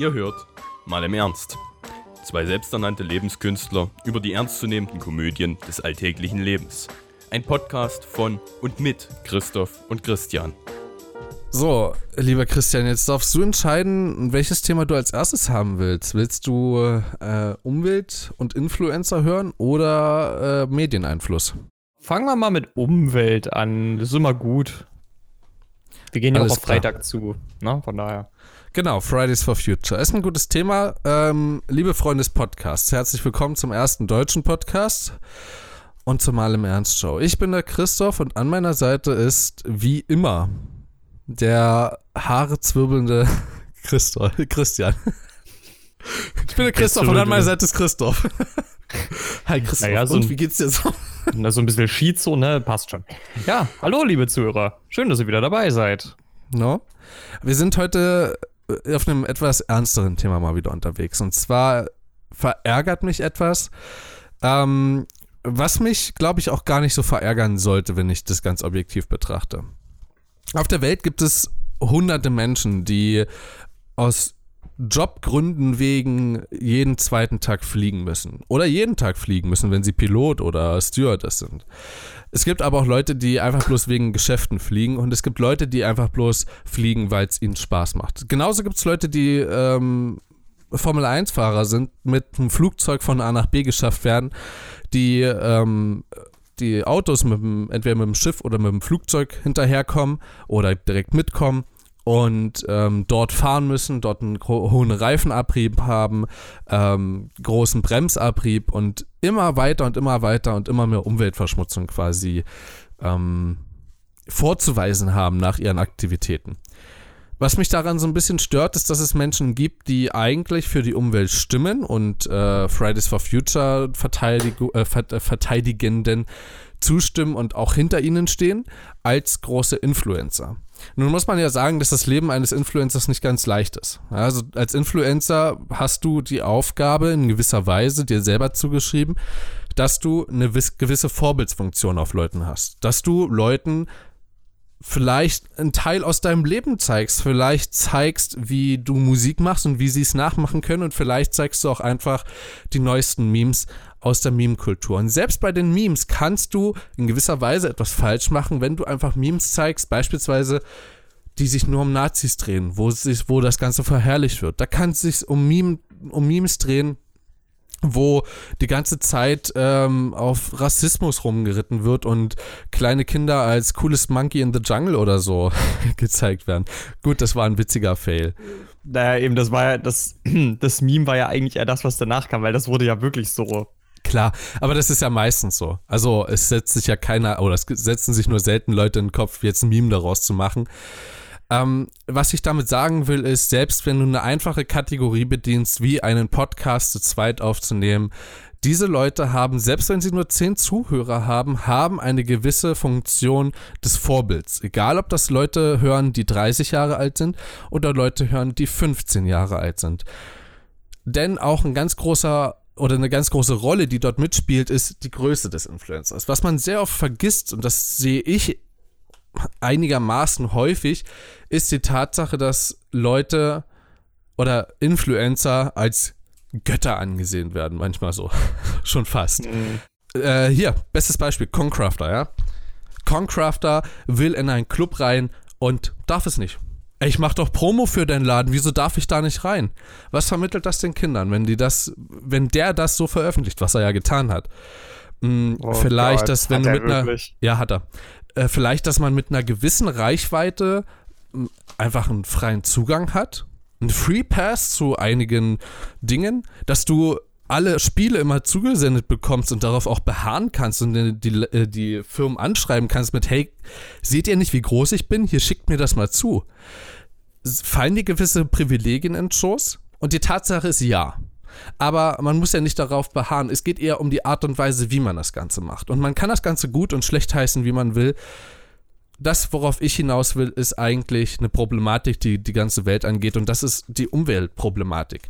Ihr hört mal im Ernst. Zwei selbsternannte Lebenskünstler über die ernstzunehmenden Komödien des alltäglichen Lebens. Ein Podcast von und mit Christoph und Christian. So, lieber Christian, jetzt darfst du entscheiden, welches Thema du als erstes haben willst. Willst du äh, Umwelt und Influencer hören oder äh, Medieneinfluss? Fangen wir mal mit Umwelt an. Das ist immer gut. Wir gehen ja auch auf klar. Freitag zu, ne? Von daher. Genau, Fridays for Future. Ist ein gutes Thema. Ähm, liebe Freunde des Podcasts, herzlich willkommen zum ersten deutschen Podcast und zur Mal im Ernst Show. Ich bin der Christoph und an meiner Seite ist, wie immer, der Haare zwirbelnde Christoph, Christian. Ich bin der Christoph und an meiner Seite ist Christoph. Hi Christoph, Naja, so und wie geht's dir so? Na, so ein bisschen Schizo, ne? Passt schon. Ja, hallo, liebe Zuhörer. Schön, dass ihr wieder dabei seid. No? Wir sind heute auf einem etwas ernsteren Thema mal wieder unterwegs. Und zwar verärgert mich etwas, ähm, was mich, glaube ich, auch gar nicht so verärgern sollte, wenn ich das ganz objektiv betrachte. Auf der Welt gibt es hunderte Menschen, die aus Jobgründen wegen jeden zweiten Tag fliegen müssen. Oder jeden Tag fliegen müssen, wenn sie Pilot oder Stewardess sind. Es gibt aber auch Leute, die einfach bloß wegen Geschäften fliegen und es gibt Leute, die einfach bloß fliegen, weil es ihnen Spaß macht. Genauso gibt es Leute, die ähm, Formel-1-Fahrer sind, mit einem Flugzeug von A nach B geschafft werden, die ähm, die Autos mit dem, entweder mit dem Schiff oder mit dem Flugzeug hinterherkommen oder direkt mitkommen und ähm, dort fahren müssen, dort einen hohen Reifenabrieb haben, ähm, großen Bremsabrieb und immer weiter und immer weiter und immer mehr Umweltverschmutzung quasi ähm, vorzuweisen haben nach ihren Aktivitäten. Was mich daran so ein bisschen stört, ist, dass es Menschen gibt, die eigentlich für die Umwelt stimmen und äh, Fridays for Future Verteidig äh, äh, Verteidigenden zustimmen und auch hinter ihnen stehen, als große Influencer. Nun muss man ja sagen, dass das Leben eines Influencers nicht ganz leicht ist. Also als Influencer hast du die Aufgabe in gewisser Weise dir selber zugeschrieben, dass du eine wiss- gewisse Vorbildsfunktion auf Leuten hast. Dass du Leuten vielleicht einen Teil aus deinem Leben zeigst, vielleicht zeigst, wie du Musik machst und wie sie es nachmachen können und vielleicht zeigst du auch einfach die neuesten Memes aus der Meme-Kultur. Und selbst bei den Memes kannst du in gewisser Weise etwas falsch machen, wenn du einfach Memes zeigst, beispielsweise die sich nur um Nazis drehen, wo, sich, wo das Ganze verherrlicht wird. Da kann es sich um, Meme, um Memes drehen, wo die ganze Zeit ähm, auf Rassismus rumgeritten wird und kleine Kinder als coolest Monkey in the Jungle oder so gezeigt werden. Gut, das war ein witziger Fail. Naja, eben, das war ja, das, das Meme war ja eigentlich eher das, was danach kam, weil das wurde ja wirklich so. Klar, aber das ist ja meistens so. Also es setzt sich ja keiner, oder es setzen sich nur selten Leute in den Kopf, jetzt ein Meme daraus zu machen. Ähm, was ich damit sagen will, ist, selbst wenn du eine einfache Kategorie bedienst, wie einen Podcast zu zweit aufzunehmen, diese Leute haben, selbst wenn sie nur zehn Zuhörer haben, haben eine gewisse Funktion des Vorbilds. Egal, ob das Leute hören, die 30 Jahre alt sind oder Leute hören, die 15 Jahre alt sind. Denn auch ein ganz großer oder eine ganz große Rolle, die dort mitspielt, ist die Größe des Influencers. Was man sehr oft vergisst, und das sehe ich einigermaßen häufig, ist die Tatsache, dass Leute oder Influencer als Götter angesehen werden, manchmal so. Schon fast. Äh, hier, bestes Beispiel, Concrafter, ja. Concrafter will in einen Club rein und darf es nicht. Ich mach doch Promo für deinen Laden, wieso darf ich da nicht rein? Was vermittelt das den Kindern, wenn die das, wenn der das so veröffentlicht, was er ja getan hat? Hm, Oh vielleicht, Gott, dass wenn du er mit einer, ja hat er, äh, vielleicht, dass man mit einer gewissen Reichweite einfach einen freien Zugang hat, einen Free Pass zu einigen Dingen, dass du alle Spiele immer zugesendet bekommst und darauf auch beharren kannst und die, die, äh, die Firmen anschreiben kannst mit, hey, seht ihr nicht, wie groß ich bin? Hier schickt mir das mal zu. Fallen dir gewisse Privilegien in den Schoß? Und die Tatsache ist ja. Aber man muss ja nicht darauf beharren. Es geht eher um die Art und Weise, wie man das Ganze macht. Und man kann das Ganze gut und schlecht heißen, wie man will. Das, worauf ich hinaus will, ist eigentlich eine Problematik, die die ganze Welt angeht. Und das ist die Umweltproblematik.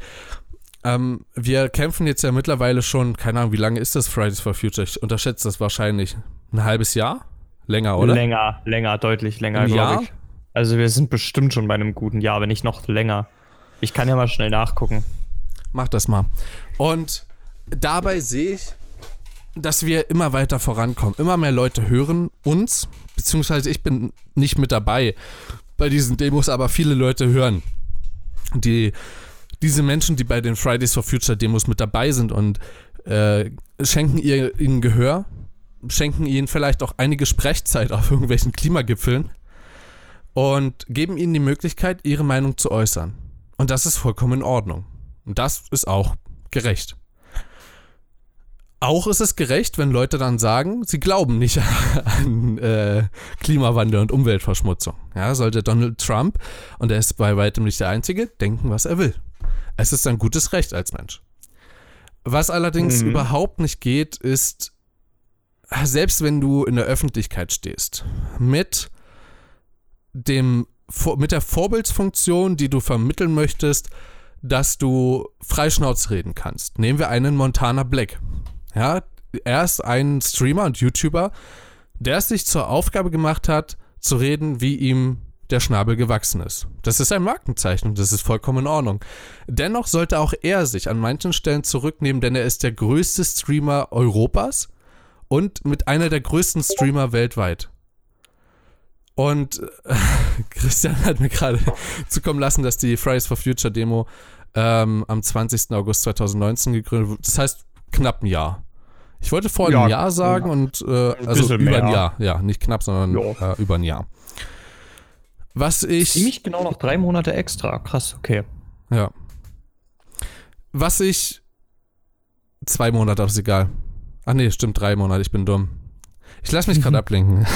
Ähm, wir kämpfen jetzt ja mittlerweile schon, keine Ahnung, wie lange ist das Fridays for Future? Ich unterschätze das wahrscheinlich. Ein halbes Jahr? Länger, oder? Länger, länger, deutlich länger, glaube ich. Also wir sind bestimmt schon bei einem guten Jahr, wenn nicht noch länger. Ich kann ja mal schnell nachgucken. Mach das mal. Und dabei sehe ich, dass wir immer weiter vorankommen. Immer mehr Leute hören uns, beziehungsweise ich bin nicht mit dabei bei diesen Demos, aber viele Leute hören. Die, diese Menschen, die bei den Fridays for Future Demos mit dabei sind und äh, schenken ihr, ihnen Gehör, schenken ihnen vielleicht auch einige Sprechzeit auf irgendwelchen Klimagipfeln und geben ihnen die Möglichkeit, ihre Meinung zu äußern. Und das ist vollkommen in Ordnung. Und das ist auch gerecht. Auch ist es gerecht, wenn Leute dann sagen, sie glauben nicht an äh, Klimawandel und Umweltverschmutzung. Ja, sollte Donald Trump, und er ist bei weitem nicht der Einzige, denken, was er will. Es ist ein gutes Recht als Mensch. Was allerdings mhm. überhaupt nicht geht, ist, selbst wenn du in der Öffentlichkeit stehst, mit dem mit der Vorbildsfunktion, die du vermitteln möchtest, dass du freischnauz reden kannst. Nehmen wir einen Montana Black. Ja, er ist ein Streamer und YouTuber, der es sich zur Aufgabe gemacht hat, zu reden, wie ihm der Schnabel gewachsen ist. Das ist ein Markenzeichen und das ist vollkommen in Ordnung. Dennoch sollte auch er sich an manchen Stellen zurücknehmen, denn er ist der größte Streamer Europas und mit einer der größten Streamer weltweit. Und äh, Christian hat mir gerade zukommen lassen, dass die Fridays for Future Demo ähm, am 20. August 2019 gegründet wurde. Das heißt knapp ein Jahr. Ich wollte vor ja, einem Jahr sagen ja. und äh, also über mehr. ein Jahr. Ja, nicht knapp, sondern äh, über ein Jahr. Was ich. Ziemlich genau noch drei Monate extra. Krass, okay. Ja. Was ich. Zwei Monate, aber ist egal. Ach nee, stimmt, drei Monate, ich bin dumm. Ich lasse mich gerade ablenken.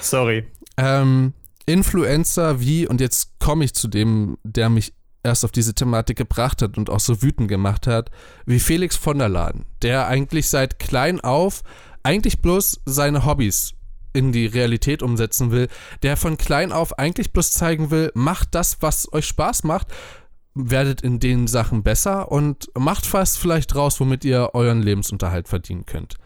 Sorry. Ähm, Influencer wie, und jetzt komme ich zu dem, der mich erst auf diese Thematik gebracht hat und auch so wütend gemacht hat, wie Felix von der Laden, der eigentlich seit klein auf eigentlich bloß seine Hobbys in die Realität umsetzen will, der von klein auf eigentlich bloß zeigen will, macht das, was euch Spaß macht, werdet in den Sachen besser und macht was vielleicht raus, womit ihr euren Lebensunterhalt verdienen könnt.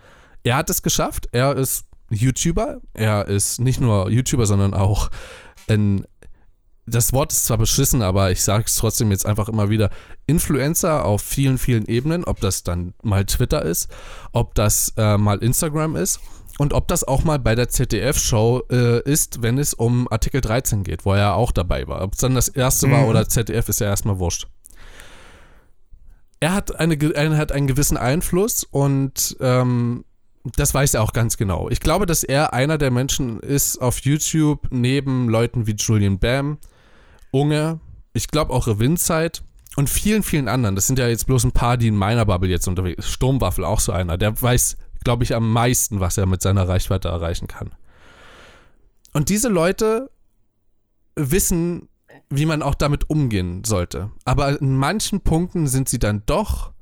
Er hat es geschafft, er ist YouTuber. Er ist nicht nur YouTuber, sondern auch ein. Das Wort ist zwar beschissen, aber ich sage es trotzdem jetzt einfach immer wieder. Influencer auf vielen, vielen Ebenen, ob das dann mal Twitter ist, ob das äh, mal Instagram ist und ob das auch mal bei der ZDF-Show äh, ist, wenn es um Artikel 13 geht, wo er auch dabei war. Ob es dann das erste mhm. war oder ZDF, ist ja erstmal wurscht. Er hat, eine, er hat einen gewissen Einfluss und ähm, das weiß er auch ganz genau. Ich glaube, dass er einer der Menschen ist auf YouTube neben Leuten wie Julian Bam, Unge, ich glaube auch Revinzeit und vielen, vielen anderen. Das sind ja jetzt bloß ein paar, die in meiner Bubble jetzt unterwegs sind. Sturmwaffel auch so einer. Der weiß, glaube ich, am meisten, was er mit seiner Reichweite erreichen kann. Und diese Leute wissen, wie man auch damit umgehen sollte. Aber in manchen Punkten sind sie dann doch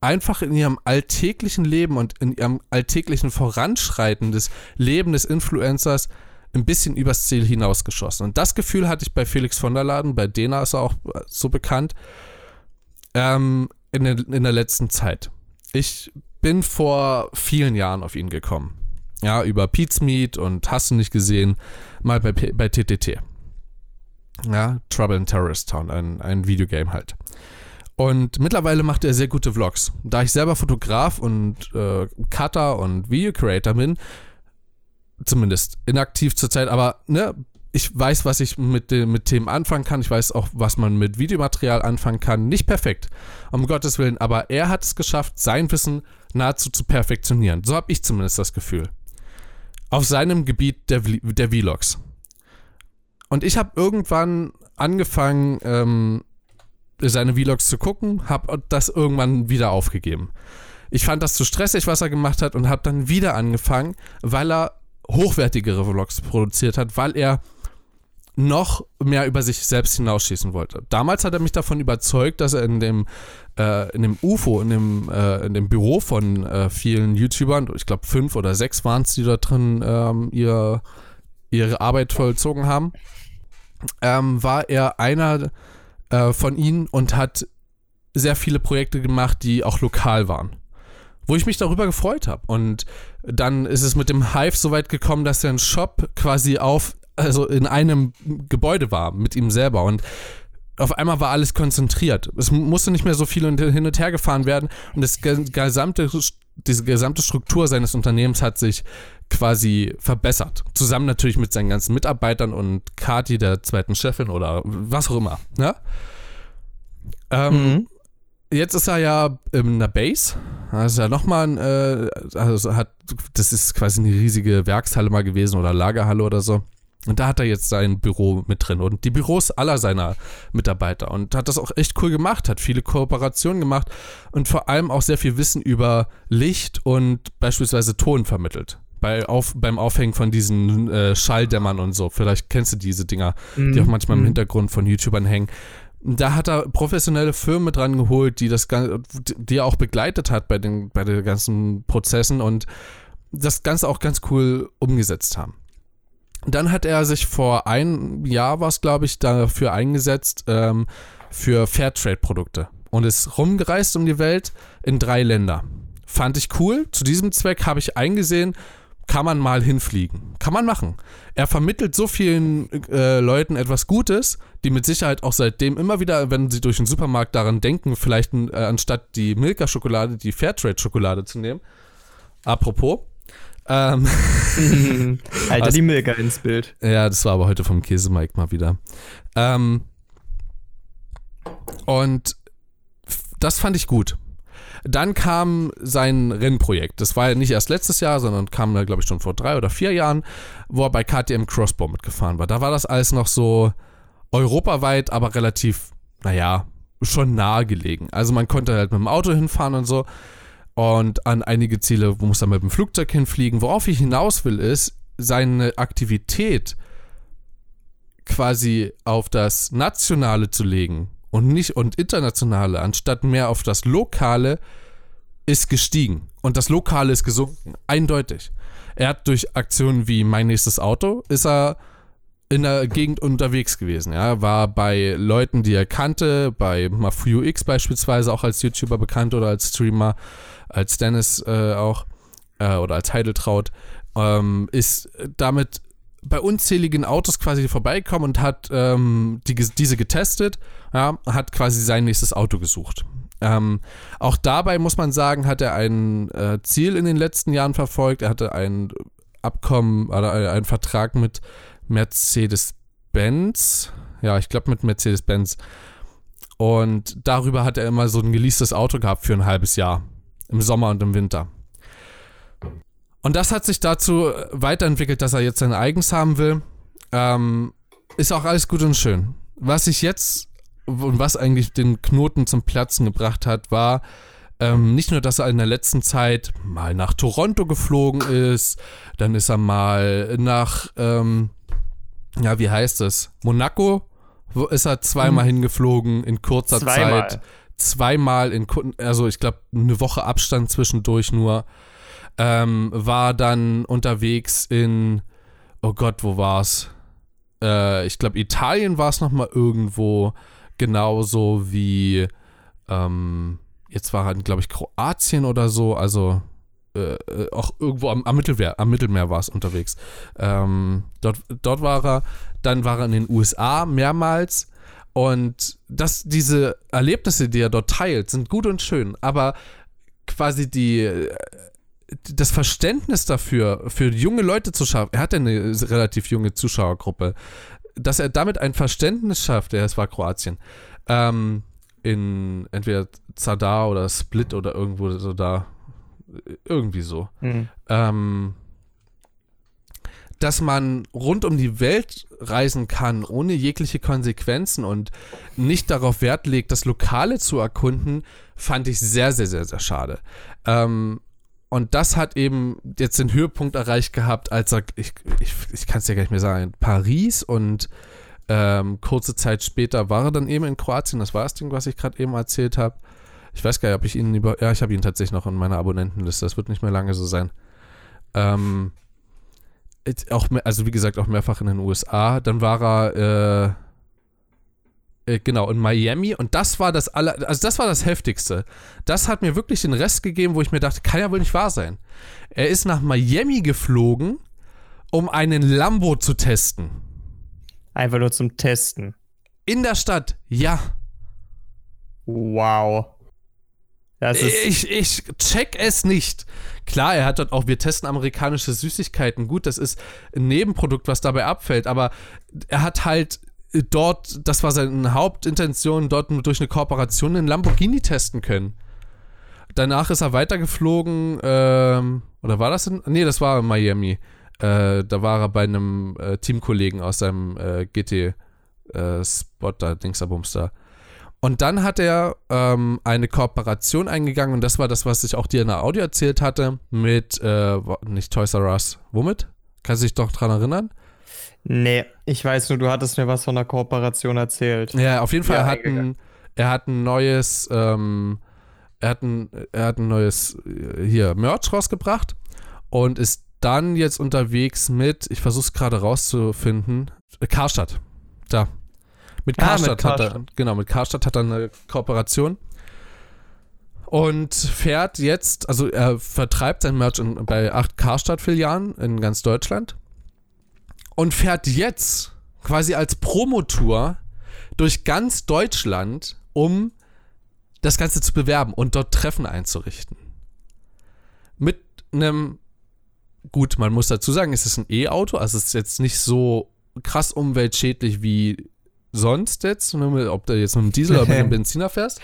einfach in ihrem alltäglichen Leben und in ihrem alltäglichen Voranschreiten des Lebens des Influencers ein bisschen übers Ziel hinausgeschossen. Und das Gefühl hatte ich bei Felix von der Laden, bei Dena ist er auch so bekannt, ähm, in, der, in der letzten Zeit. Ich bin vor vielen Jahren auf ihn gekommen. Ja, über Meat und hast du nicht gesehen, mal bei, bei TTT. Ja, Trouble in Terrorist Town, ein, ein Videogame halt. Und mittlerweile macht er sehr gute Vlogs. Da ich selber Fotograf und äh, Cutter und Video Creator bin, zumindest inaktiv zurzeit, aber ne, ich weiß, was ich mit, mit Themen anfangen kann. Ich weiß auch, was man mit Videomaterial anfangen kann. Nicht perfekt, um Gottes Willen, aber er hat es geschafft, sein Wissen nahezu zu perfektionieren. So habe ich zumindest das Gefühl. Auf seinem Gebiet der, der Vlogs. Und ich habe irgendwann angefangen, ähm, seine Vlogs zu gucken, habe das irgendwann wieder aufgegeben. Ich fand das zu stressig, was er gemacht hat und habe dann wieder angefangen, weil er hochwertigere Vlogs produziert hat, weil er noch mehr über sich selbst hinausschießen wollte. Damals hat er mich davon überzeugt, dass er in dem, äh, in dem UFO, in dem, äh, in dem Büro von äh, vielen YouTubern, ich glaube fünf oder sechs waren es, die da drin ähm, ihr, ihre Arbeit vollzogen haben, ähm, war er einer äh, von ihnen und hat sehr viele Projekte gemacht, die auch lokal waren. Wo ich mich darüber gefreut habe. Und dann ist es mit dem Hive so weit gekommen, dass er ein Shop quasi auf, also in einem Gebäude war mit ihm selber. Und auf einmal war alles konzentriert. Es musste nicht mehr so viel hin und her gefahren werden und das gesamte, diese gesamte Struktur seines Unternehmens hat sich quasi verbessert. Zusammen natürlich mit seinen ganzen Mitarbeitern und Kati, der zweiten Chefin oder was auch immer. Ne? Ähm, mhm. Jetzt ist er ja in der Base. Das ist ja nochmal ein, äh, also hat, das ist quasi eine riesige Werkshalle mal gewesen oder Lagerhalle oder so. Und da hat er jetzt sein Büro mit drin und die Büros aller seiner Mitarbeiter und hat das auch echt cool gemacht, hat viele Kooperationen gemacht und vor allem auch sehr viel Wissen über Licht und beispielsweise Ton vermittelt. Bei auf, beim Aufhängen von diesen äh, Schalldämmern und so. Vielleicht kennst du diese Dinger, mm, die auch manchmal im mhm. Hintergrund von YouTubern hängen. Da hat er professionelle Firmen dran geholt, die das die er auch begleitet hat bei den, bei den ganzen Prozessen und das Ganze auch ganz cool umgesetzt haben. Dann hat er sich vor einem Jahr, was glaube ich, dafür eingesetzt, ähm, für Fairtrade-Produkte und ist rumgereist um die Welt in drei Länder. Fand ich cool. Zu diesem Zweck habe ich eingesehen, kann man mal hinfliegen. Kann man machen. Er vermittelt so vielen äh, Leuten etwas Gutes, die mit Sicherheit auch seitdem immer wieder, wenn sie durch den Supermarkt daran denken, vielleicht äh, anstatt die Milka-Schokolade die Fairtrade-Schokolade zu nehmen. Apropos, ähm, Alter, also, die Milka ins Bild. Ja, das war aber heute vom Käsemike mal wieder. Ähm, und das fand ich gut. Dann kam sein Rennprojekt. Das war ja nicht erst letztes Jahr, sondern kam da, glaube ich, schon vor drei oder vier Jahren, wo er bei KTM Crossbow mitgefahren war. Da war das alles noch so europaweit, aber relativ, naja, schon nahe gelegen. Also man konnte halt mit dem Auto hinfahren und so. Und an einige Ziele muss er mit dem Flugzeug hinfliegen. Worauf ich hinaus will, ist, seine Aktivität quasi auf das Nationale zu legen und nicht und internationale, anstatt mehr auf das Lokale, ist gestiegen. Und das Lokale ist gesunken. Eindeutig. Er hat durch Aktionen wie Mein nächstes Auto, ist er in der Gegend unterwegs gewesen. Ja, war bei Leuten, die er kannte, bei Mafuyu X beispielsweise auch als YouTuber bekannt oder als Streamer als Dennis äh, auch äh, oder als Heideltraut, ähm, ist damit bei unzähligen Autos quasi vorbeigekommen und hat ähm, die, diese getestet, ja, hat quasi sein nächstes Auto gesucht. Ähm, auch dabei muss man sagen, hat er ein äh, Ziel in den letzten Jahren verfolgt. Er hatte ein Abkommen oder einen Vertrag mit Mercedes-Benz. Ja, ich glaube mit Mercedes-Benz. Und darüber hat er immer so ein geleastes Auto gehabt für ein halbes Jahr im Sommer und im Winter. Und das hat sich dazu weiterentwickelt, dass er jetzt sein eigens haben will. Ähm, ist auch alles gut und schön. Was ich jetzt und was eigentlich den Knoten zum Platzen gebracht hat, war ähm, nicht nur, dass er in der letzten Zeit mal nach Toronto geflogen ist, dann ist er mal nach, ähm, ja, wie heißt es? Monaco wo ist er zweimal hm. hingeflogen in kurzer zweimal. Zeit zweimal in, also ich glaube, eine Woche Abstand zwischendurch nur, ähm, war dann unterwegs in, oh Gott, wo war's? Äh, ich glaube, Italien war es nochmal irgendwo, genauso wie, ähm, jetzt war er, glaube ich, Kroatien oder so, also äh, äh, auch irgendwo am, am, Mittelmeer, am Mittelmeer war es unterwegs. Ähm, dort, dort war er, dann war er in den USA mehrmals und dass diese Erlebnisse, die er dort teilt, sind gut und schön, aber quasi die das Verständnis dafür, für junge Leute zu schaffen, er hat ja eine relativ junge Zuschauergruppe, dass er damit ein Verständnis schafft, ja, es war Kroatien, ähm, in entweder Zadar oder Split oder irgendwo so da, irgendwie so. Mhm. Ähm, dass man rund um die Welt reisen kann, ohne jegliche Konsequenzen und nicht darauf Wert legt, das Lokale zu erkunden, fand ich sehr, sehr, sehr, sehr schade. Ähm, und das hat eben jetzt den Höhepunkt erreicht gehabt, als er, ich, ich, ich kann es ja gar nicht mehr sagen, Paris und ähm, kurze Zeit später war er dann eben in Kroatien. Das war das Ding, was ich gerade eben erzählt habe. Ich weiß gar nicht, ob ich ihn über. Ja, ich habe ihn tatsächlich noch in meiner Abonnentenliste. Das wird nicht mehr lange so sein. Ähm, auch mehr, also wie gesagt, auch mehrfach in den USA. Dann war er äh, äh, genau in Miami und das war das aller, also das war das heftigste. Das hat mir wirklich den Rest gegeben, wo ich mir dachte, kann ja wohl nicht wahr sein. Er ist nach Miami geflogen, um einen Lambo zu testen. Einfach nur zum Testen. In der Stadt, ja. Wow. Das ist ich, ich check es nicht. Klar, er hat dort auch, wir testen amerikanische Süßigkeiten. Gut, das ist ein Nebenprodukt, was dabei abfällt, aber er hat halt dort, das war seine Hauptintention, dort durch eine Kooperation einen Lamborghini testen können. Danach ist er weitergeflogen, ähm, oder war das in, nee, das war in Miami. Äh, da war er bei einem äh, Teamkollegen aus seinem äh, GT-Spot äh, da, Dingsabums da. Und dann hat er ähm, eine Kooperation eingegangen und das war das, was ich auch dir in der Audio erzählt hatte, mit, äh, nicht Toys R Us, womit? Kannst du dich doch dran erinnern? Nee, ich weiß nur, du hattest mir was von der Kooperation erzählt. Ja, auf jeden Fall, er, hat ein, er hat ein neues, ähm, er hat ein, er hat ein neues, äh, hier, Merch rausgebracht und ist dann jetzt unterwegs mit, ich versuche es gerade rauszufinden, Karstadt. Da, mit Karstadt, ah, mit Karstadt. hat er, genau, mit Karstadt hat er eine Kooperation. Und fährt jetzt, also er vertreibt sein Merch in, bei acht Karstadt-Filialen in ganz Deutschland. Und fährt jetzt quasi als Promotour durch ganz Deutschland, um das Ganze zu bewerben und dort Treffen einzurichten. Mit einem, gut, man muss dazu sagen, es ist ein E-Auto, also es ist jetzt nicht so krass umweltschädlich wie sonst jetzt, ob du jetzt mit einem Diesel oder mit einem Benziner fährst.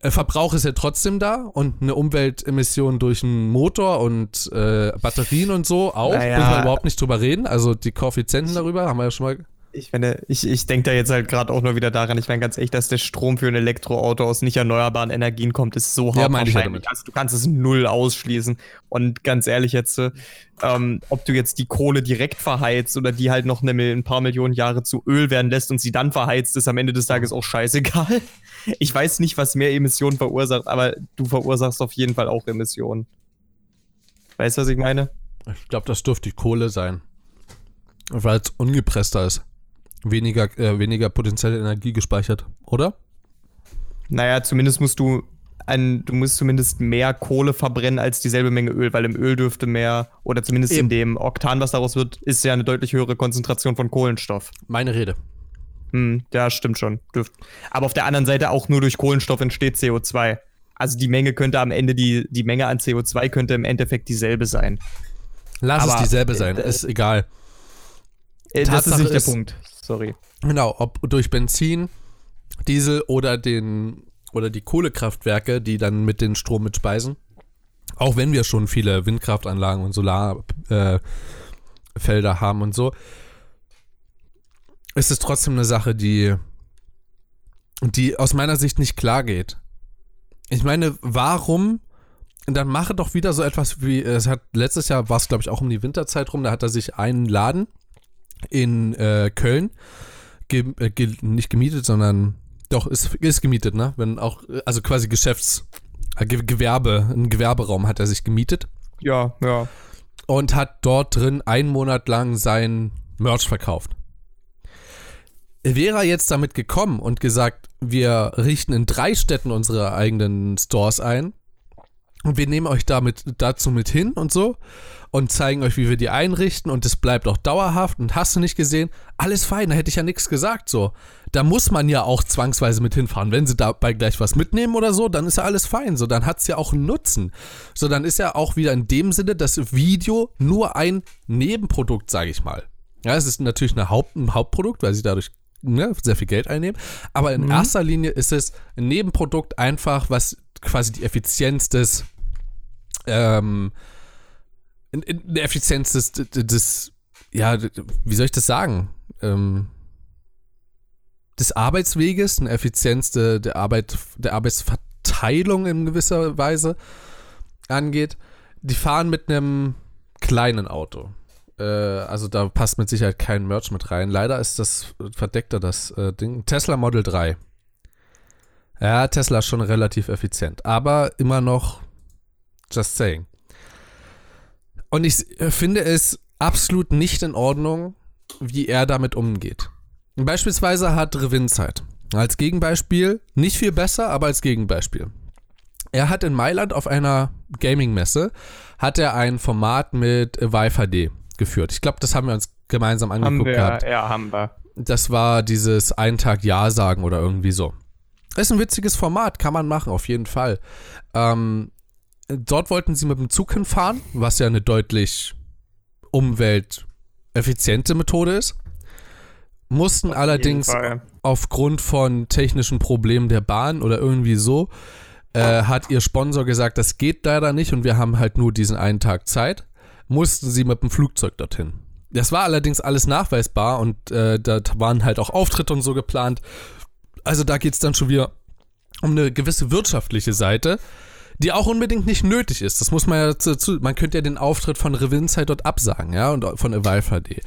Äh, Verbrauch ist ja trotzdem da und eine Umweltemission durch einen Motor und äh, Batterien und so auch. Naja. Müssen wir überhaupt nicht drüber reden. Also die Koeffizienten darüber haben wir ja schon mal ich meine, ich, ich denke da jetzt halt gerade auch nur wieder daran, ich meine ganz ehrlich, dass der Strom für ein Elektroauto aus nicht erneuerbaren Energien kommt, ist so hart ja, wahrscheinlich. Also du kannst es null ausschließen. Und ganz ehrlich jetzt, ähm, ob du jetzt die Kohle direkt verheizt oder die halt noch eine, ein paar Millionen Jahre zu Öl werden lässt und sie dann verheizt, ist am Ende des Tages auch scheißegal. Ich weiß nicht, was mehr Emissionen verursacht, aber du verursachst auf jeden Fall auch Emissionen. Weißt du, was ich meine? Ich glaube, das dürfte die Kohle sein. Weil es ungepresster ist weniger, äh, weniger potenzielle Energie gespeichert, oder? Naja, zumindest musst du ein, du musst zumindest mehr Kohle verbrennen als dieselbe Menge Öl, weil im Öl dürfte mehr, oder zumindest Eben. in dem Oktan, was daraus wird, ist ja eine deutlich höhere Konzentration von Kohlenstoff. Meine Rede. Hm, ja, stimmt schon. Dürft. Aber auf der anderen Seite auch nur durch Kohlenstoff entsteht CO2. Also die Menge könnte am Ende, die, die Menge an CO2 könnte im Endeffekt dieselbe sein. Lass Aber, es dieselbe sein, äh, ist egal. Äh, das ist nicht der Punkt sorry. Genau, ob durch Benzin, Diesel oder den oder die Kohlekraftwerke, die dann mit den Strom mitspeisen. Auch wenn wir schon viele Windkraftanlagen und Solarfelder äh, haben und so, ist es trotzdem eine Sache, die, die aus meiner Sicht nicht klar geht. Ich meine, warum dann mache doch wieder so etwas wie, es hat letztes Jahr war es, glaube ich, auch um die Winterzeit rum, da hat er sich einen Laden in äh, Köln. Ge äh, ge nicht gemietet, sondern doch, ist, ist gemietet, ne? Wenn auch, also quasi Geschäfts-, äh, Gewerbe, ein Gewerberaum hat er sich gemietet. Ja, ja. Und hat dort drin einen Monat lang sein Merch verkauft. Wäre er jetzt damit gekommen und gesagt, wir richten in drei Städten unsere eigenen Stores ein und wir nehmen euch damit dazu mit hin und so und zeigen euch, wie wir die einrichten und es bleibt auch dauerhaft und hast du nicht gesehen, alles fein, da hätte ich ja nichts gesagt so. Da muss man ja auch zwangsweise mit hinfahren. Wenn sie dabei gleich was mitnehmen oder so, dann ist ja alles fein. So, dann hat es ja auch einen Nutzen. So, dann ist ja auch wieder in dem Sinne das Video nur ein Nebenprodukt, sage ich mal. Ja, es ist natürlich eine Haupt, ein Hauptprodukt, weil sie dadurch ne, sehr viel Geld einnehmen. Aber in mhm. erster Linie ist es ein Nebenprodukt einfach, was quasi die Effizienz des ähm, in, in der Effizienz des, des, ja, wie soll ich das sagen? Ähm, des Arbeitsweges, eine Effizienz der, der Arbeit, der Arbeitsverteilung in gewisser Weise angeht. Die fahren mit einem kleinen Auto. Äh, also da passt mit Sicherheit kein Merch mit rein. Leider ist das verdeckter, das äh, Ding. Tesla Model 3. Ja, Tesla ist schon relativ effizient, aber immer noch just saying. Und ich äh, finde es absolut nicht in Ordnung, wie er damit umgeht. Beispielsweise hat Revinzeit als Gegenbeispiel nicht viel besser, aber als Gegenbeispiel. Er hat in Mailand auf einer Gaming-Messe hat er ein Format mit HD geführt. Ich glaube, das haben wir uns gemeinsam angeguckt haben wir, gehabt. Ja, haben wir. das war dieses Einen Tag Ja sagen oder irgendwie so. Ist ein witziges Format, kann man machen, auf jeden Fall. Ähm, dort wollten sie mit dem Zug hinfahren, was ja eine deutlich umwelteffiziente Methode ist. Mussten auf allerdings aufgrund von technischen Problemen der Bahn oder irgendwie so, äh, hat ihr Sponsor gesagt, das geht leider nicht und wir haben halt nur diesen einen Tag Zeit. Mussten sie mit dem Flugzeug dorthin. Das war allerdings alles nachweisbar und äh, da waren halt auch Auftritte und so geplant. Also da geht es dann schon wieder um eine gewisse wirtschaftliche Seite die auch unbedingt nicht nötig ist. Das muss man ja dazu, man könnte ja den Auftritt von Revinzeit dort absagen, ja, und von Evalve HD.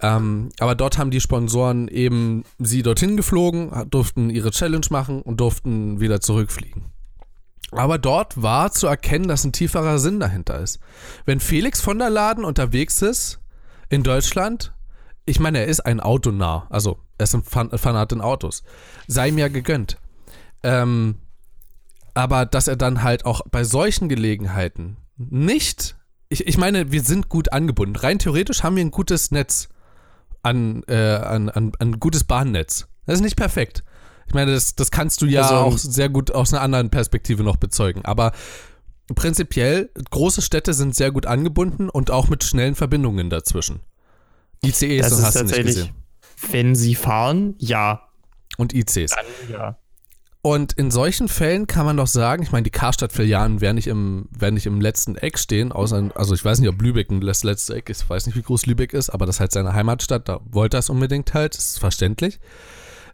Ähm, aber dort haben die Sponsoren eben sie dorthin geflogen, durften ihre Challenge machen und durften wieder zurückfliegen. Aber dort war zu erkennen, dass ein tieferer Sinn dahinter ist. Wenn Felix von der Laden unterwegs ist in Deutschland, ich meine, er ist ein Autonah, also er ist ein Fanat in Autos, sei ihm ja gegönnt. Ähm, aber dass er dann halt auch bei solchen Gelegenheiten nicht, ich, ich meine, wir sind gut angebunden. Rein theoretisch haben wir ein gutes Netz an, äh, an, an, an gutes Bahnnetz. Das ist nicht perfekt. Ich meine, das, das kannst du ja also, auch sehr gut aus einer anderen Perspektive noch bezeugen. Aber prinzipiell, große Städte sind sehr gut angebunden und auch mit schnellen Verbindungen dazwischen. ICEs das hast du nicht gesehen. Wenn sie fahren, ja. Und ICs. Dann ja. Und in solchen Fällen kann man doch sagen, ich meine, die Karstadt-Filialen werden nicht, im, werden nicht im letzten Eck stehen, außer, also ich weiß nicht, ob Lübeck ein das letzte Eck ist, ich weiß nicht, wie groß Lübeck ist, aber das ist halt seine Heimatstadt, da wollte er es unbedingt halt, ist verständlich.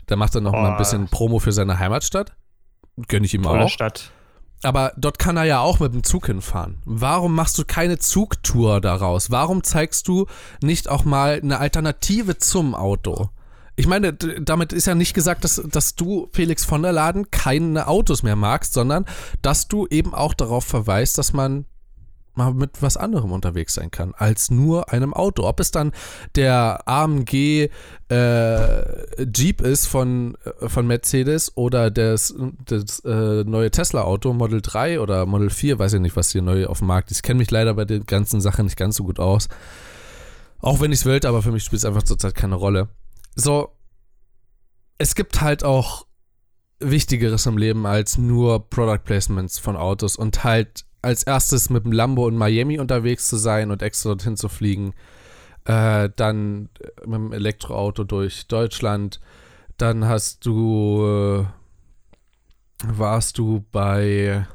Da macht er noch oh. mal ein bisschen Promo für seine Heimatstadt. Gönne ich ihm Tolle auch. Stadt. Aber dort kann er ja auch mit dem Zug hinfahren. Warum machst du keine Zugtour daraus? Warum zeigst du nicht auch mal eine Alternative zum Auto? Ich meine, damit ist ja nicht gesagt, dass, dass du, Felix von der Laden, keine Autos mehr magst, sondern dass du eben auch darauf verweist, dass man mal mit was anderem unterwegs sein kann, als nur einem Auto. Ob es dann der AMG äh, Jeep ist von, äh, von Mercedes oder das, das äh, neue Tesla-Auto, Model 3 oder Model 4, weiß ich nicht, was hier neu auf dem Markt ist. Ich kenne mich leider bei den ganzen Sachen nicht ganz so gut aus. Auch wenn ich es will, aber für mich spielt es einfach zurzeit keine Rolle so, es gibt halt auch Wichtigeres im Leben als nur Product Placements von Autos und halt als erstes mit dem Lambo in Miami unterwegs zu sein und extra dorthin zu fliegen, äh, dann mit dem Elektroauto durch Deutschland, dann hast du, äh, warst du bei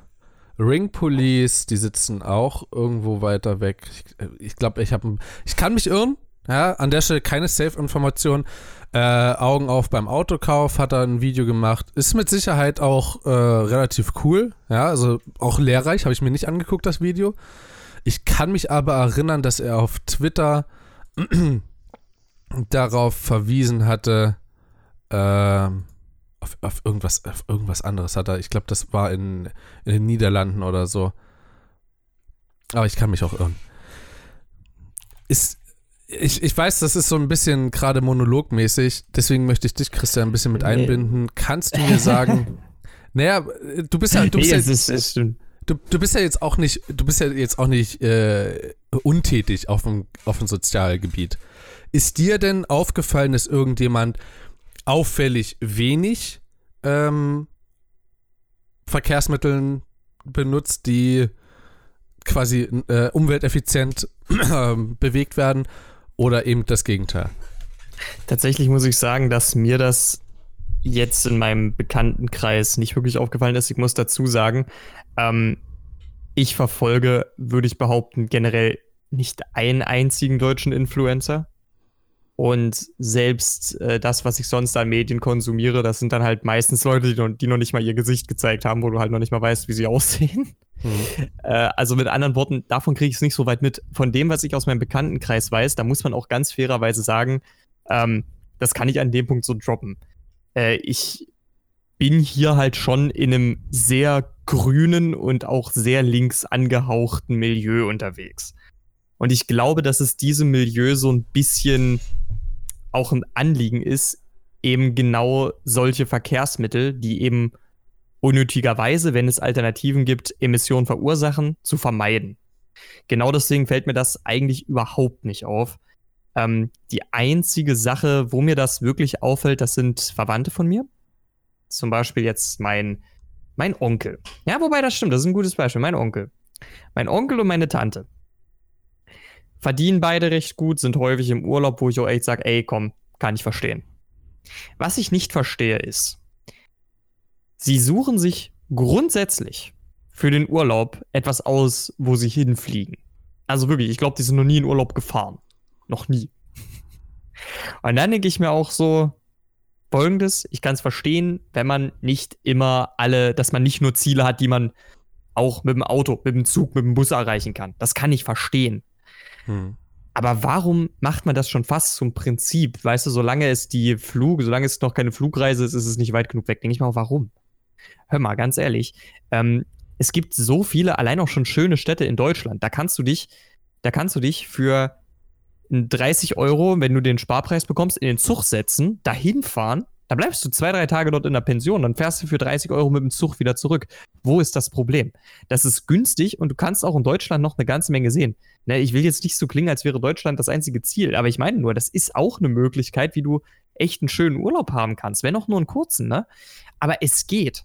Ring Police, die sitzen auch irgendwo weiter weg. Ich glaube, ich, glaub, ich habe, ich kann mich irren, ja, an der Stelle keine Safe-Information. Äh, Augen auf beim Autokauf hat er ein Video gemacht. Ist mit Sicherheit auch äh, relativ cool. Ja, also auch lehrreich. Habe ich mir nicht angeguckt, das Video. Ich kann mich aber erinnern, dass er auf Twitter darauf verwiesen hatte, äh, auf, auf, irgendwas, auf irgendwas anderes hat er. Ich glaube, das war in, in den Niederlanden oder so. Aber ich kann mich auch irren. Ist, ich, ich weiß, das ist so ein bisschen gerade monologmäßig, deswegen möchte ich dich, Christian, ein bisschen mit einbinden. Kannst du mir sagen, naja, du bist ja, du bist, ja, ist, ist du, du bist ja jetzt auch nicht, du bist ja jetzt auch nicht äh, untätig auf dem, auf dem Sozialgebiet. Ist dir denn aufgefallen, dass irgendjemand auffällig wenig ähm, Verkehrsmitteln benutzt, die quasi äh, umwelteffizient äh, bewegt werden oder eben das Gegenteil? Tatsächlich muss ich sagen, dass mir das jetzt in meinem Bekanntenkreis nicht wirklich aufgefallen ist. Ich muss dazu sagen, ähm, ich verfolge, würde ich behaupten, generell nicht einen einzigen deutschen Influencer. Und selbst äh, das, was ich sonst an Medien konsumiere, das sind dann halt meistens Leute, die noch, die noch, nicht mal ihr Gesicht gezeigt haben, wo du halt noch nicht mal weißt, wie sie aussehen. Mhm. Äh, also mit anderen Worten, davon kriege ich es nicht so weit mit. Von dem, was ich aus meinem Bekanntenkreis weiß, da muss man auch ganz fairerweise sagen, ähm, das kann ich an dem Punkt so droppen. Äh, ich bin hier halt schon in einem sehr grünen und auch sehr links angehauchten Milieu unterwegs. Und ich glaube, dass es diesem Milieu so ein bisschen auch ein Anliegen ist, eben genau solche Verkehrsmittel, die eben unnötigerweise, wenn es Alternativen gibt, Emissionen verursachen, zu vermeiden. Genau deswegen fällt mir das eigentlich überhaupt nicht auf. Ähm, die einzige Sache, wo mir das wirklich auffällt, das sind Verwandte von mir. Zum Beispiel jetzt mein, mein Onkel. Ja, wobei das stimmt, das ist ein gutes Beispiel. Mein Onkel. Mein Onkel und meine Tante. Verdienen beide recht gut, sind häufig im Urlaub, wo ich auch echt sage, ey, komm, kann ich verstehen. Was ich nicht verstehe ist, sie suchen sich grundsätzlich für den Urlaub etwas aus, wo sie hinfliegen. Also wirklich, ich glaube, die sind noch nie in Urlaub gefahren. Noch nie. Und dann denke ich mir auch so, folgendes, ich kann es verstehen, wenn man nicht immer alle, dass man nicht nur Ziele hat, die man auch mit dem Auto, mit dem Zug, mit dem Bus erreichen kann. Das kann ich verstehen. Hm. Aber warum macht man das schon fast zum Prinzip? Weißt du, solange es die Flug, solange es noch keine Flugreise ist, ist es nicht weit genug weg. Denke ich mal, warum? Hör mal, ganz ehrlich, ähm, es gibt so viele, allein auch schon schöne Städte in Deutschland. Da kannst du dich, da kannst du dich für 30 Euro, wenn du den Sparpreis bekommst, in den Zug setzen, dahin fahren. Da bleibst du zwei, drei Tage dort in der Pension, dann fährst du für 30 Euro mit dem Zug wieder zurück. Wo ist das Problem? Das ist günstig und du kannst auch in Deutschland noch eine ganze Menge sehen. Ne, ich will jetzt nicht so klingen, als wäre Deutschland das einzige Ziel, aber ich meine nur, das ist auch eine Möglichkeit, wie du echt einen schönen Urlaub haben kannst, wenn auch nur einen kurzen, ne? Aber es geht.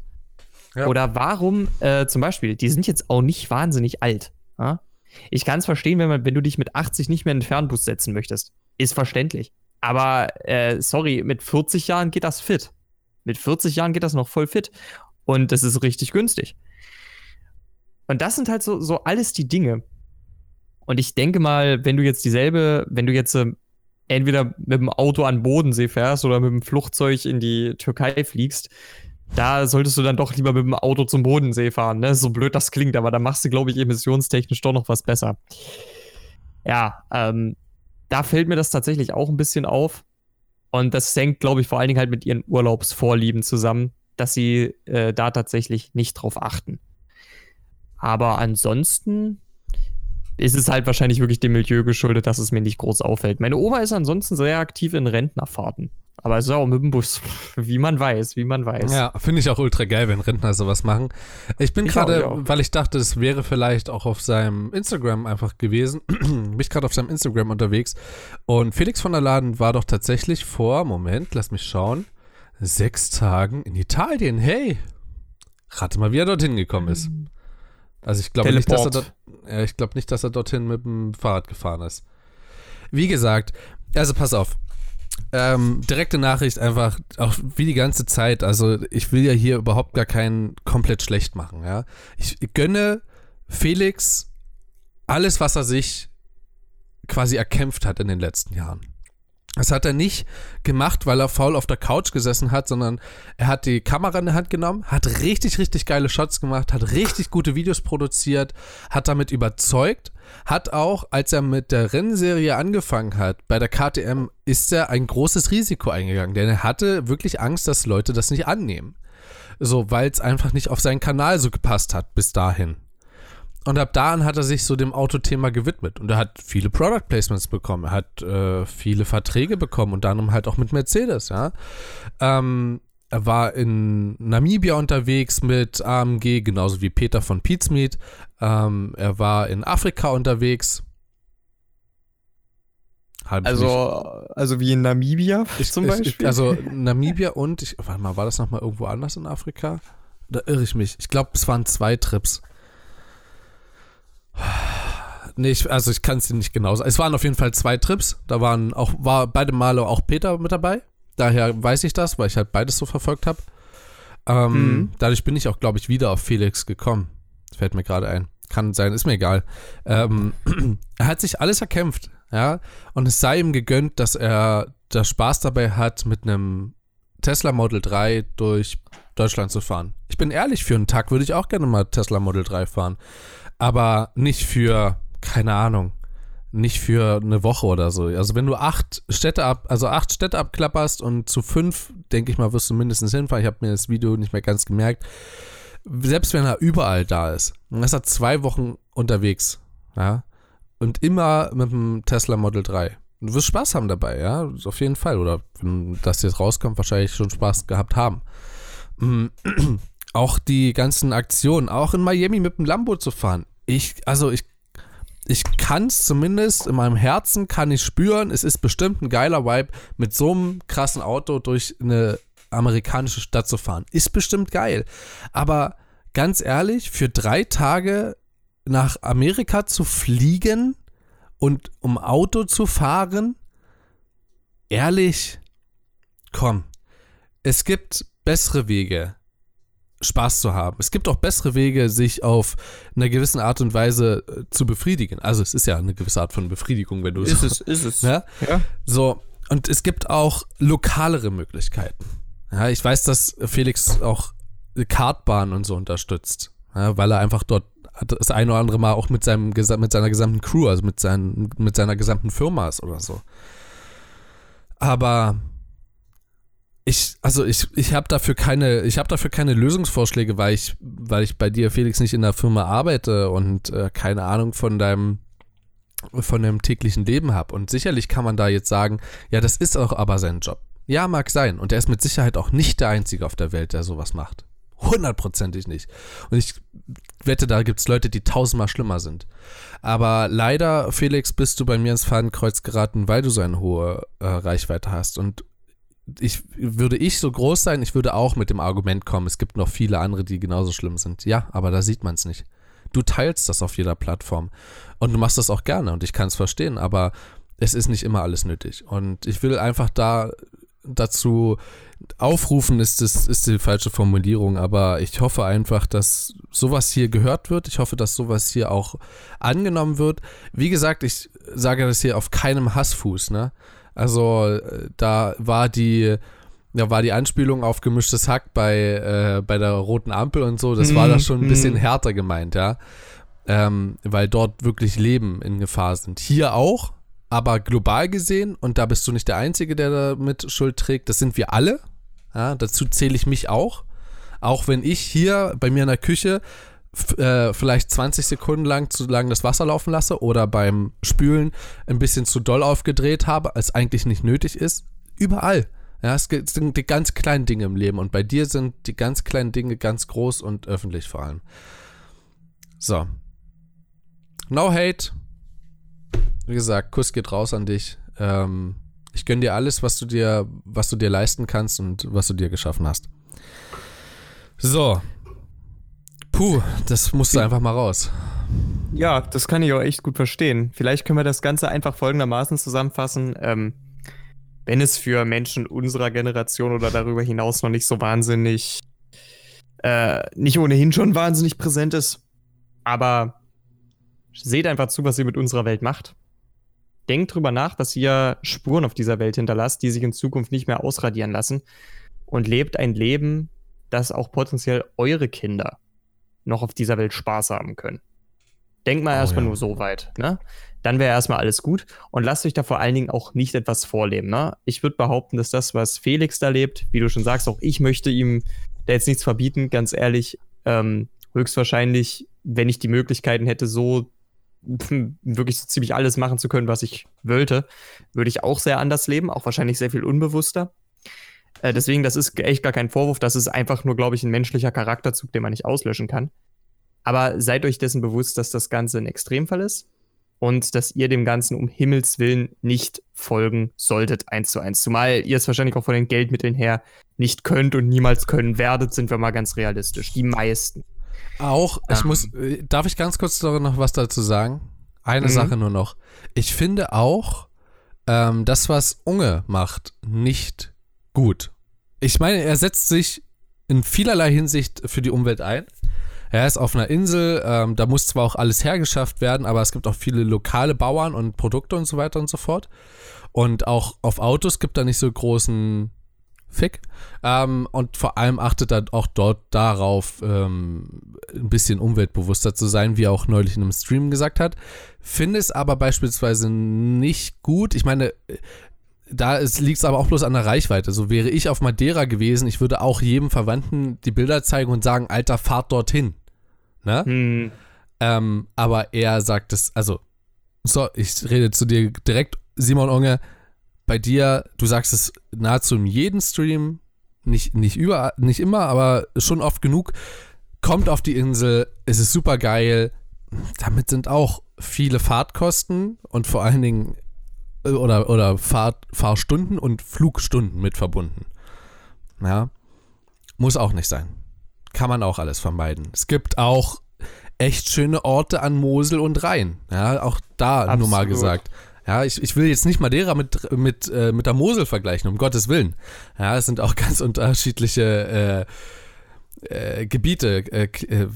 Ja. Oder warum, äh, zum Beispiel, die sind jetzt auch nicht wahnsinnig alt. Ja? Ich kann es verstehen, wenn, man, wenn du dich mit 80 nicht mehr in den Fernbus setzen möchtest. Ist verständlich. Aber äh, sorry, mit 40 Jahren geht das fit. Mit 40 Jahren geht das noch voll fit. Und das ist richtig günstig. Und das sind halt so, so alles die Dinge. Und ich denke mal, wenn du jetzt dieselbe, wenn du jetzt äh, entweder mit dem Auto an Bodensee fährst oder mit dem Flugzeug in die Türkei fliegst, da solltest du dann doch lieber mit dem Auto zum Bodensee fahren, ne? So blöd das klingt, aber da machst du, glaube ich, emissionstechnisch doch noch was besser. Ja, ähm, da fällt mir das tatsächlich auch ein bisschen auf. Und das hängt, glaube ich, vor allen Dingen halt mit ihren Urlaubsvorlieben zusammen, dass sie äh, da tatsächlich nicht drauf achten. Aber ansonsten ist es halt wahrscheinlich wirklich dem Milieu geschuldet, dass es mir nicht groß auffällt. Meine Oma ist ansonsten sehr aktiv in Rentnerfahrten. Aber es ist auch mit dem Bus, wie man weiß, wie man weiß. Ja, finde ich auch ultra geil, wenn Rentner sowas machen. Ich bin gerade, weil ich dachte, es wäre vielleicht auch auf seinem Instagram einfach gewesen, bin ich gerade auf seinem Instagram unterwegs und Felix von der Laden war doch tatsächlich vor, Moment, lass mich schauen, sechs Tagen in Italien. Hey, rate mal, wie er dorthin gekommen ist. Also ich glaube nicht, dass er dort, ja, ich glaube nicht, dass er dorthin mit dem Fahrrad gefahren ist. Wie gesagt, also pass auf, ähm, direkte Nachricht einfach, auch wie die ganze Zeit. Also, ich will ja hier überhaupt gar keinen komplett schlecht machen, ja. Ich gönne Felix alles, was er sich quasi erkämpft hat in den letzten Jahren. Das hat er nicht gemacht, weil er faul auf der Couch gesessen hat, sondern er hat die Kamera in der Hand genommen, hat richtig, richtig geile Shots gemacht, hat richtig gute Videos produziert, hat damit überzeugt, hat auch, als er mit der Rennserie angefangen hat, bei der KTM, ist er ein großes Risiko eingegangen, denn er hatte wirklich Angst, dass Leute das nicht annehmen. So, weil es einfach nicht auf seinen Kanal so gepasst hat bis dahin. Und ab da an hat er sich so dem Autothema gewidmet. Und er hat viele Product Placements bekommen. Er hat äh, viele Verträge bekommen, und dann halt auch mit Mercedes, ja. Ähm, er war in Namibia unterwegs mit AMG, genauso wie Peter von Pizmeet. Ähm, er war in Afrika unterwegs. Halb also, also wie in Namibia ich, zum Beispiel? Ich, also Namibia und, ich, warte mal, war das nochmal irgendwo anders in Afrika? Da irre ich mich. Ich glaube, es waren zwei Trips. Nee, ich, also ich kann es dir nicht genau sagen. Es waren auf jeden Fall zwei Trips. Da waren auch, war beide Male auch Peter mit dabei. Daher weiß ich das, weil ich halt beides so verfolgt habe. Ähm, mhm. Dadurch bin ich auch, glaube ich, wieder auf Felix gekommen. Das fällt mir gerade ein. Kann sein, ist mir egal. Ähm, er hat sich alles erkämpft, ja. Und es sei ihm gegönnt, dass er da Spaß dabei hat, mit einem Tesla Model 3 durch Deutschland zu fahren. Ich bin ehrlich, für einen Tag würde ich auch gerne mal Tesla Model 3 fahren aber nicht für, keine Ahnung, nicht für eine Woche oder so. Also wenn du acht Städte ab, also acht Städte abklapperst und zu fünf, denke ich mal, wirst du mindestens hinfahren. Ich habe mir das Video nicht mehr ganz gemerkt. Selbst wenn er überall da ist, dann ist er zwei Wochen unterwegs, ja, und immer mit dem Tesla Model 3. Du wirst Spaß haben dabei, ja, auf jeden Fall. Oder wenn das jetzt rauskommt, wahrscheinlich schon Spaß gehabt haben. auch die ganzen Aktionen, auch in Miami mit dem Lambo zu fahren, ich, also ich, ich kann es zumindest in meinem Herzen kann ich spüren, es ist bestimmt ein geiler Vibe, mit so einem krassen Auto durch eine amerikanische Stadt zu fahren. Ist bestimmt geil. Aber ganz ehrlich, für drei Tage nach Amerika zu fliegen und um Auto zu fahren, ehrlich, komm, es gibt bessere Wege. Spaß zu haben. Es gibt auch bessere Wege, sich auf eine gewisse Art und Weise äh, zu befriedigen. Also es ist ja eine gewisse Art von Befriedigung, wenn du ist so, es, ist es. Ne? Ja. So und es gibt auch lokalere Möglichkeiten. Ja, ich weiß, dass Felix auch Kartbahn und so unterstützt, ja, weil er einfach dort das eine oder andere Mal auch mit seinem mit seiner gesamten Crew, also mit seinen mit seiner gesamten Firma ist oder so. Aber ich, also ich, ich habe dafür keine, ich habe dafür keine Lösungsvorschläge, weil ich, weil ich bei dir, Felix, nicht in der Firma arbeite und äh, keine Ahnung von deinem, von deinem täglichen Leben habe. Und sicherlich kann man da jetzt sagen, ja, das ist auch aber sein Job. Ja, mag sein. Und er ist mit Sicherheit auch nicht der Einzige auf der Welt, der sowas macht. Hundertprozentig nicht. Und ich wette, da gibt es Leute, die tausendmal schlimmer sind. Aber leider, Felix, bist du bei mir ins Fadenkreuz geraten, weil du so eine hohe äh, Reichweite hast. Und ich würde ich so groß sein, ich würde auch mit dem Argument kommen, es gibt noch viele andere, die genauso schlimm sind. Ja, aber da sieht man es nicht. Du teilst das auf jeder Plattform und du machst das auch gerne und ich kann es verstehen, aber es ist nicht immer alles nötig. Und ich will einfach da dazu aufrufen, ist, das, ist die falsche Formulierung, aber ich hoffe einfach, dass sowas hier gehört wird. Ich hoffe, dass sowas hier auch angenommen wird. Wie gesagt, ich sage das hier auf keinem Hassfuß, ne? Also da war die, da war die Anspielung auf gemischtes Hack bei, äh, bei der roten Ampel und so, das war da mhm, schon ein bisschen mhm. härter gemeint, ja. Ähm, weil dort wirklich Leben in Gefahr sind. Hier auch, aber global gesehen, und da bist du nicht der Einzige, der damit Schuld trägt, das sind wir alle. Ja, dazu zähle ich mich auch. Auch wenn ich hier bei mir in der Küche äh, vielleicht 20 Sekunden lang zu lang das Wasser laufen lasse oder beim Spülen ein bisschen zu doll aufgedreht habe, als eigentlich nicht nötig ist. Überall. Ja, es sind die ganz kleinen Dinge im Leben und bei dir sind die ganz kleinen Dinge ganz groß und öffentlich vor allem. So. No hate. Wie gesagt, Kuss geht raus an dich. Ähm, ich gönne dir alles, was du dir, was du dir leisten kannst und was du dir geschaffen hast. So, Puh, das musste einfach mal raus. Ja, das kann ich auch echt gut verstehen. Vielleicht können wir das Ganze einfach folgendermaßen zusammenfassen. Ähm, wenn es für Menschen unserer Generation oder darüber hinaus noch nicht so wahnsinnig, äh, nicht ohnehin schon wahnsinnig präsent ist, aber seht einfach zu, was ihr mit unserer Welt macht. Denkt drüber nach, dass ihr Spuren auf dieser Welt hinterlasst, die sich in Zukunft nicht mehr ausradieren lassen und lebt ein Leben, das auch potenziell eure Kinder noch auf dieser Welt Spaß haben können. Denkt mal oh, erstmal ja. nur so weit, ne? Dann wäre erstmal alles gut und lasst euch da vor allen Dingen auch nicht etwas vorleben, ne? Ich würde behaupten, dass das, was Felix da lebt, wie du schon sagst, auch ich möchte ihm da jetzt nichts verbieten, ganz ehrlich, ähm, höchstwahrscheinlich, wenn ich die Möglichkeiten hätte, so wirklich so ziemlich alles machen zu können, was ich wollte, würde ich auch sehr anders leben, auch wahrscheinlich sehr viel unbewusster. Äh, deswegen, das ist echt gar kein Vorwurf. Das ist einfach nur, glaube ich, ein menschlicher Charakterzug, den man nicht auslöschen kann. Aber seid euch dessen bewusst, dass das Ganze ein Extremfall ist und dass ihr dem Ganzen um Himmels Willen nicht folgen solltet, eins zu eins. Zumal ihr es wahrscheinlich auch von den Geldmitteln her nicht könnt und niemals können werdet, sind wir mal ganz realistisch. Die meisten. Auch, ähm, ich muss, äh, darf ich ganz kurz noch was dazu sagen? Eine mhm. Sache nur noch. Ich finde auch, ähm, das, was Unge macht, nicht gut. Ich meine, er setzt sich in vielerlei Hinsicht für die Umwelt ein. Er ist auf einer Insel, ähm, da muss zwar auch alles hergeschafft werden, aber es gibt auch viele lokale Bauern und Produkte und so weiter und so fort. Und auch auf Autos gibt er nicht so großen Fick. Ähm, und vor allem achtet er auch dort darauf, ähm, ein bisschen umweltbewusster zu sein, wie er auch neulich in einem Stream gesagt hat. Finde es aber beispielsweise nicht gut. Ich meine, da liegt es aber auch bloß an der Reichweite. So wäre ich auf Madeira gewesen, ich würde auch jedem Verwandten die Bilder zeigen und sagen, Alter, fahrt dorthin. Ne? Hm. Ähm, aber er sagt es, also, so, ich rede zu dir direkt, Simon Onge, bei dir, du sagst es nahezu in jedem Stream, nicht, nicht, über, nicht immer, aber schon oft genug, kommt auf die Insel, es ist super geil. Damit sind auch viele Fahrtkosten und vor allen Dingen oder, oder Fahrt, Fahrstunden und Flugstunden mit verbunden. Ja. Muss auch nicht sein. Kann man auch alles vermeiden. Es gibt auch echt schöne Orte an Mosel und Rhein. Ja, auch da Absolut. nur mal gesagt. Ja, ich, ich will jetzt nicht Madeira mit, mit, äh, mit der Mosel vergleichen, um Gottes Willen. Ja, es sind auch ganz unterschiedliche äh, äh, Gebiete, äh, äh,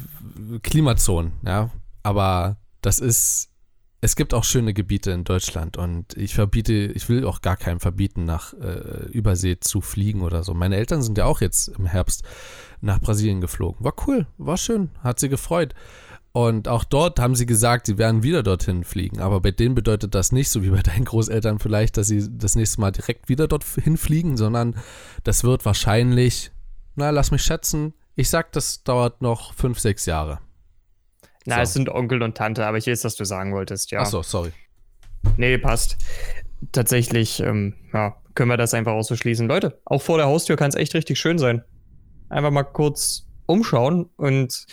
Klimazonen, ja. Aber das ist, es gibt auch schöne Gebiete in Deutschland und ich verbiete, ich will auch gar keinem verbieten, nach äh, Übersee zu fliegen oder so. Meine Eltern sind ja auch jetzt im Herbst nach Brasilien geflogen. War cool, war schön, hat sie gefreut. Und auch dort haben sie gesagt, sie werden wieder dorthin fliegen. Aber bei denen bedeutet das nicht, so wie bei deinen Großeltern vielleicht, dass sie das nächste Mal direkt wieder dorthin fliegen, sondern das wird wahrscheinlich, na, lass mich schätzen, ich sag, das dauert noch fünf, sechs Jahre. Na, so. es sind Onkel und Tante, aber ich weiß, was du sagen wolltest, ja. Achso, sorry. Nee, passt. Tatsächlich, ähm, ja, können wir das einfach auch so schließen. Leute, auch vor der Haustür kann es echt richtig schön sein. Einfach mal kurz umschauen und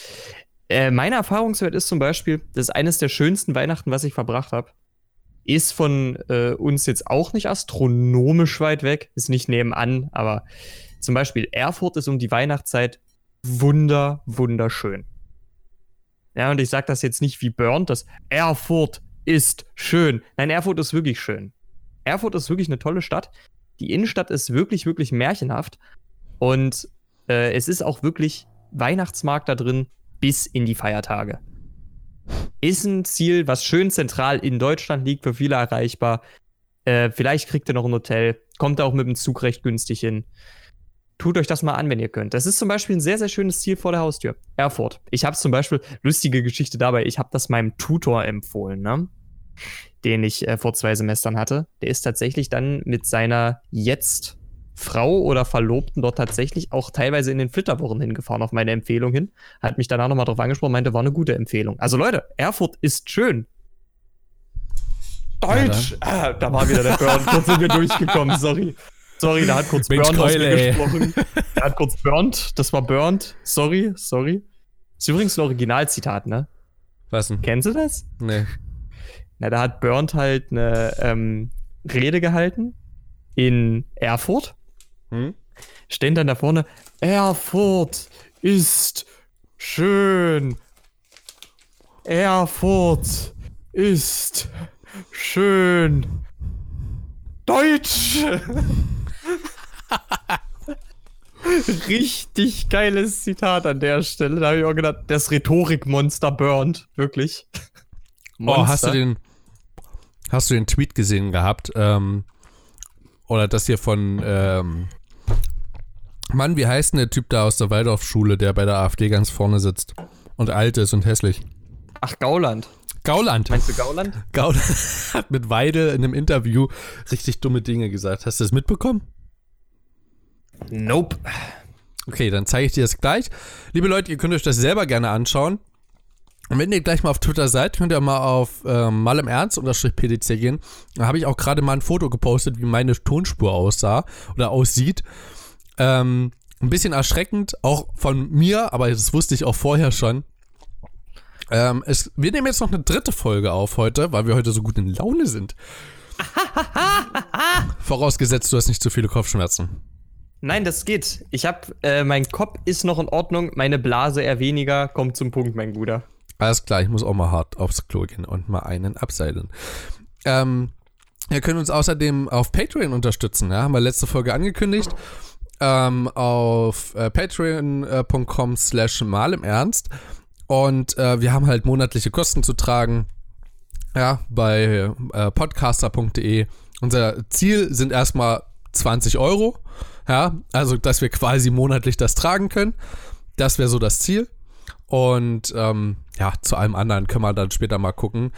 äh, mein Erfahrungswert ist zum Beispiel, das ist eines der schönsten Weihnachten, was ich verbracht habe. Ist von äh, uns jetzt auch nicht astronomisch weit weg, ist nicht nebenan, aber zum Beispiel Erfurt ist um die Weihnachtszeit wunder, wunderschön. Ja, und ich sage das jetzt nicht wie Burnt, dass Erfurt ist schön. Nein, Erfurt ist wirklich schön. Erfurt ist wirklich eine tolle Stadt. Die Innenstadt ist wirklich, wirklich märchenhaft. Und äh, es ist auch wirklich Weihnachtsmarkt da drin, bis in die Feiertage. Ist ein Ziel, was schön zentral in Deutschland liegt, für viele erreichbar. Äh, vielleicht kriegt ihr noch ein Hotel, kommt auch mit dem Zug recht günstig hin. Tut euch das mal an, wenn ihr könnt. Das ist zum Beispiel ein sehr, sehr schönes Ziel vor der Haustür. Erfurt. Ich habe zum Beispiel, lustige Geschichte dabei, ich habe das meinem Tutor empfohlen, ne? den ich äh, vor zwei Semestern hatte. Der ist tatsächlich dann mit seiner jetzt Frau oder Verlobten dort tatsächlich auch teilweise in den Flitterwochen hingefahren auf meine Empfehlung hin. Hat mich danach nochmal drauf angesprochen, meinte, war eine gute Empfehlung. Also Leute, Erfurt ist schön. Deutsch! Ja, ah, da war wieder der Burn. Kurz sind wir durchgekommen, sorry. Sorry, da hat kurz Mensch, Burnt mir gesprochen. Da hat kurz Burnt, das war Burnt. Sorry, sorry. Ist übrigens ein Originalzitat, ne? Was denn? Kennst du das? Nee. Na, da hat Burnt halt eine ähm, Rede gehalten in Erfurt hm? Stehen dann da vorne, Erfurt ist schön. Erfurt ist schön. Deutsch. Richtig geiles Zitat an der Stelle. Da habe ich auch gedacht, das Rhetorikmonster burnt. Wirklich. Monster. Oh, hast du den, hast du den Tweet gesehen gehabt? Ähm, oder das hier von, ähm, Mann, wie heißt denn der Typ da aus der Waldorfschule, der bei der AfD ganz vorne sitzt und alt ist und hässlich? Ach, Gauland. Gauland. Meinst du Gauland? Gauland hat mit Weide in einem Interview richtig dumme Dinge gesagt. Hast du das mitbekommen? Nope. Okay, dann zeige ich dir das gleich. Liebe Leute, ihr könnt euch das selber gerne anschauen. Und wenn ihr gleich mal auf Twitter seid, könnt ihr mal auf ähm, mal im Ernst PDC gehen. Da habe ich auch gerade mal ein Foto gepostet, wie meine Tonspur aussah oder aussieht. Ähm, ein bisschen erschreckend, auch von mir, aber das wusste ich auch vorher schon. Ähm, es, wir nehmen jetzt noch eine dritte Folge auf heute, weil wir heute so gut in Laune sind. Vorausgesetzt, du hast nicht zu viele Kopfschmerzen. Nein, das geht. Ich hab, äh, mein Kopf ist noch in Ordnung, meine Blase eher weniger. Kommt zum Punkt, mein Guter. Alles klar, ich muss auch mal hart aufs Klo gehen und mal einen abseilen. Ähm, ihr könnt uns außerdem auf Patreon unterstützen, ja, haben wir letzte Folge angekündigt ähm, auf äh, patreon.com slash mal im Ernst. Und äh, wir haben halt monatliche Kosten zu tragen. Ja, bei äh, podcaster.de. Unser Ziel sind erstmal 20 Euro. Ja, also dass wir quasi monatlich das tragen können. Das wäre so das Ziel. Und ähm, ja, zu allem anderen können wir dann später mal gucken.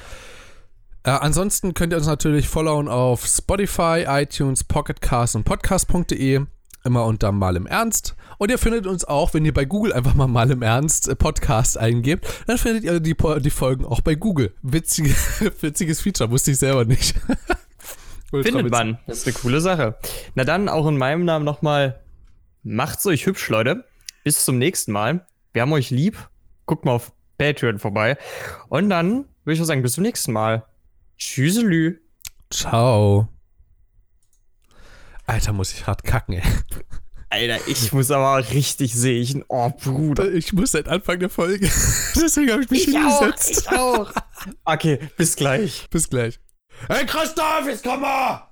Äh, ansonsten könnt ihr uns natürlich followen auf Spotify, iTunes, Pocketcast und podcast.de immer unter Mal im Ernst. Und ihr findet uns auch, wenn ihr bei Google einfach mal Mal im Ernst äh, Podcast eingebt, dann findet ihr die, die Folgen auch bei Google. Witzige, witziges Feature, wusste ich selber nicht. findet man. Das ist eine coole Sache. Na dann auch in meinem Namen nochmal, macht's euch hübsch, Leute. Bis zum nächsten Mal. Wir haben euch lieb. Guckt mal auf Patreon vorbei. Und dann würde ich auch sagen, bis zum nächsten Mal. Tschüsselü. Ciao. Alter, muss ich hart kacken, ey. Alter, ich muss aber richtig sehen. Oh, Bruder. Ich muss seit Anfang der Folge. Deswegen habe ich mich ich hingesetzt. Auch, ich auch. Okay, bis gleich. Bis gleich. Hey Christoph, jetzt komm mal!